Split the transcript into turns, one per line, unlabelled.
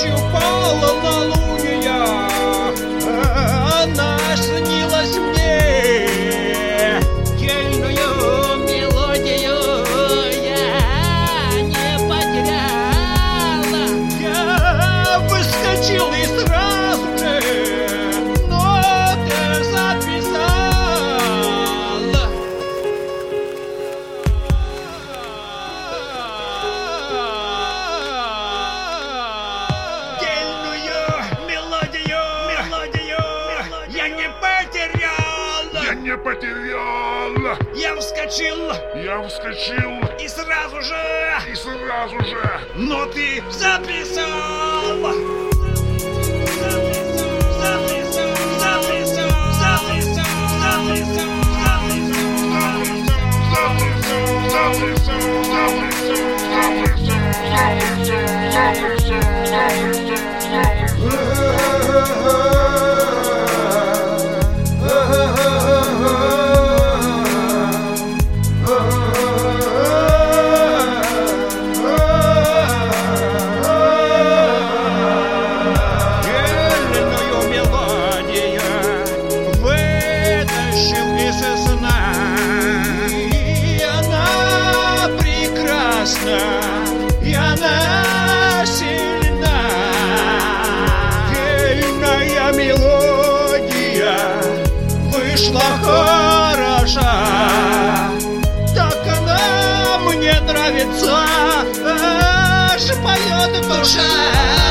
you fall alone. Меня потерял.
Я вскочил
Я вскочил
и сразу же
и сразу же
ноты записал. Записал, записал, записал, записал, записал, записал, записал, записал. Гельную нравится, аж поет душа.